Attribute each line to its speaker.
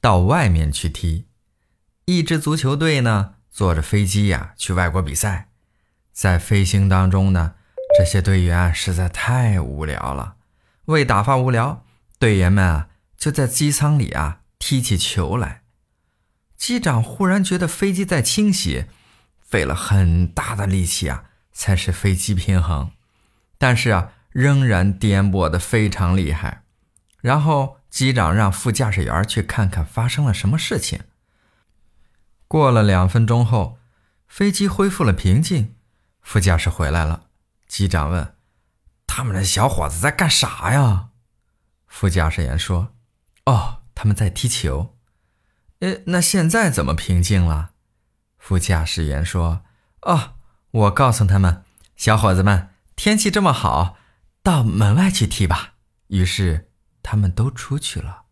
Speaker 1: 到外面去踢。一支足球队呢，坐着飞机呀去外国比赛，在飞行当中呢，这些队员实在太无聊了。为打发无聊，队员们啊就在机舱里啊踢起球来。机长忽然觉得飞机在倾斜，费了很大的力气啊，才使飞机平衡，但是啊，仍然颠簸的非常厉害。然后机长让副驾驶员去看看发生了什么事情。过了两分钟后，飞机恢复了平静，副驾驶回来了。机长问：“他们的小伙子在干啥呀？”副驾驶员说：“哦，他们在踢球。”“呃，那现在怎么平静了？”副驾驶员说：“哦，我告诉他们，小伙子们，天气这么好，到门外去踢吧。”于是他们都出去了。